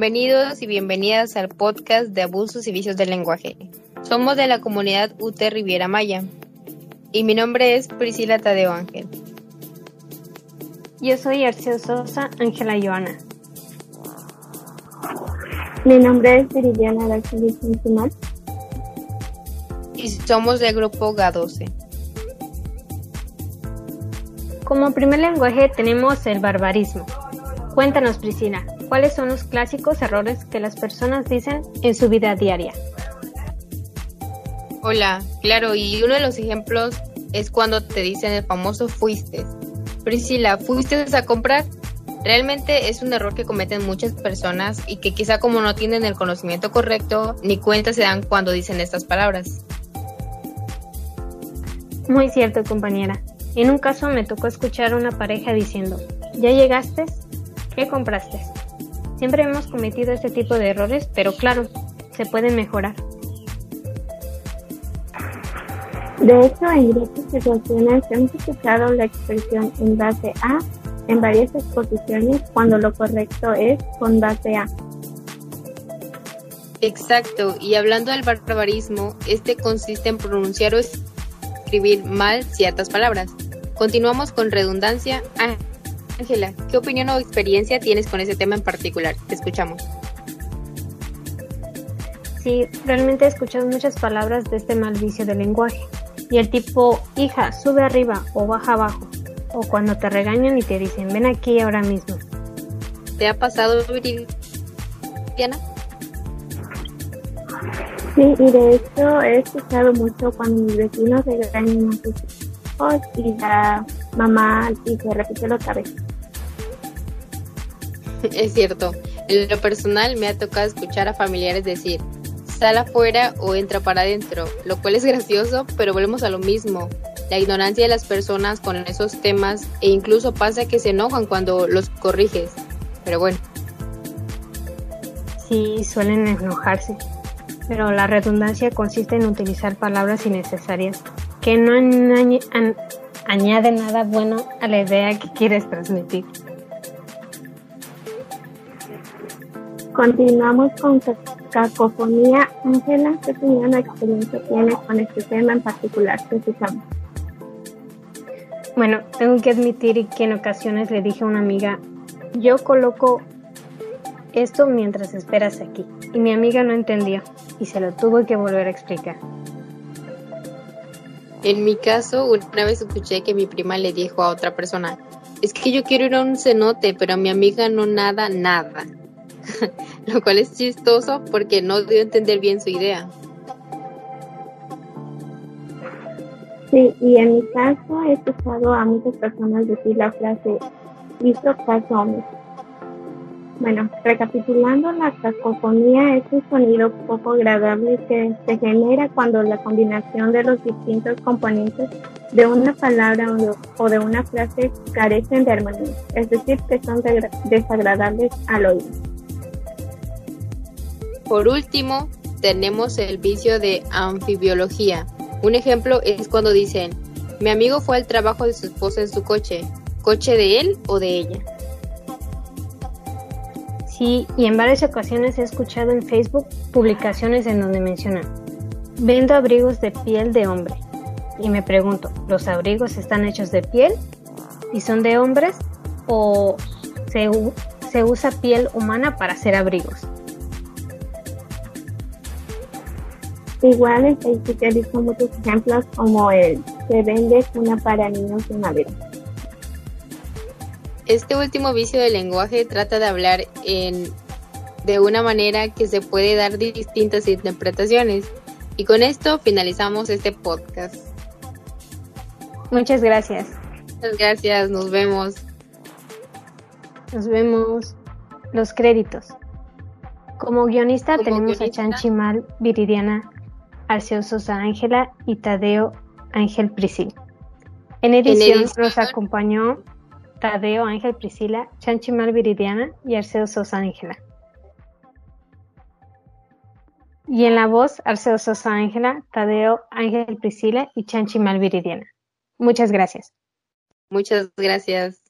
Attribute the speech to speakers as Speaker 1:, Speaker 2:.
Speaker 1: Bienvenidos y bienvenidas al podcast de abusos y vicios del lenguaje. Somos de la comunidad UT Riviera Maya y mi nombre es Priscila Tadeo Ángel.
Speaker 2: Yo soy Arceo Sosa Ángela Joana.
Speaker 3: Mi nombre es Viridiana Santimal.
Speaker 1: Y somos del grupo G12.
Speaker 2: Como primer lenguaje tenemos el barbarismo. Cuéntanos, Priscila, ¿cuáles son los clásicos errores que las personas dicen en su vida diaria?
Speaker 1: Hola, claro, y uno de los ejemplos es cuando te dicen el famoso fuiste. Priscila, ¿fuiste a comprar? Realmente es un error que cometen muchas personas y que quizá como no tienen el conocimiento correcto, ni cuenta se dan cuando dicen estas palabras.
Speaker 2: Muy cierto, compañera. En un caso me tocó escuchar a una pareja diciendo, ¿ya llegaste? ¿Qué compraste? Siempre hemos cometido este tipo de errores, pero claro, se pueden mejorar.
Speaker 3: De hecho, en diversas situaciones hemos escuchado la expresión en base a en varias exposiciones cuando lo correcto es con base a.
Speaker 1: Exacto, y hablando del barbarismo, este consiste en pronunciar o escribir mal ciertas palabras. Continuamos con redundancia. Ángela, ¿qué opinión o experiencia tienes con ese tema en particular? Te escuchamos.
Speaker 2: Sí, realmente he escuchado muchas palabras de este mal vicio del lenguaje. Y el tipo, hija, sube arriba o baja abajo. O cuando te regañan y te dicen, ven aquí ahora mismo.
Speaker 1: ¿Te ha pasado, Diana?
Speaker 3: Sí, y de hecho he escuchado mucho cuando mis vecinos regañan a sus hijos y la mamá dice, repítelo otra vez.
Speaker 1: Es cierto. En lo personal me ha tocado escuchar a familiares decir, sal afuera o entra para adentro, lo cual es gracioso, pero volvemos a lo mismo. La ignorancia de las personas con esos temas e incluso pasa que se enojan cuando los corriges. Pero bueno.
Speaker 2: Sí, suelen enojarse. Pero la redundancia consiste en utilizar palabras innecesarias que no añaden nada bueno a la idea que quieres transmitir.
Speaker 3: Continuamos con cacofonía. Ángela, ¿qué opinión o experiencia tienes con este tema en particular? Precisamos.
Speaker 2: Bueno, tengo que admitir que en ocasiones le dije a una amiga, yo coloco esto mientras esperas aquí. Y mi amiga no entendió y se lo tuvo que volver a explicar.
Speaker 1: En mi caso, una vez escuché que mi prima le dijo a otra persona, es que yo quiero ir a un cenote, pero mi amiga no nada, nada. Lo cual es chistoso porque no dio a entender bien su idea.
Speaker 3: Sí, y en mi caso he escuchado a muchas personas decir la frase, hizo caso Bueno, recapitulando, la cacofonía es un sonido poco agradable que se genera cuando la combinación de los distintos componentes de una palabra o de una frase carecen de armonía, es decir, que son desagradables al oído.
Speaker 1: Por último, tenemos el vicio de anfibiología. Un ejemplo es cuando dicen, mi amigo fue al trabajo de su esposa en su coche. ¿Coche de él o de ella?
Speaker 2: Sí, y en varias ocasiones he escuchado en Facebook publicaciones en donde mencionan, vendo abrigos de piel de hombre. Y me pregunto, ¿los abrigos están hechos de piel y son de hombres o se, se usa piel humana para hacer abrigos?
Speaker 3: Igual en Facebook he visto muchos ejemplos como el se vende una para niños de madera.
Speaker 1: Este último vicio del lenguaje trata de hablar en de una manera que se puede dar distintas interpretaciones. Y con esto finalizamos este podcast.
Speaker 2: Muchas gracias.
Speaker 1: Muchas gracias, nos vemos.
Speaker 2: Nos vemos. Los créditos. Como guionista tenemos a Chanchimal Viridiana Arceo Sosa Ángela y Tadeo Ángel Priscila. En edición, nos acompañó Tadeo Ángel Priscila, Chanchimal Viridiana y Arceo Sosa Ángela. Y en la voz, Arceo Sosa Ángela, Tadeo Ángel Priscila y Chanchimal Viridiana. Muchas gracias.
Speaker 1: Muchas gracias.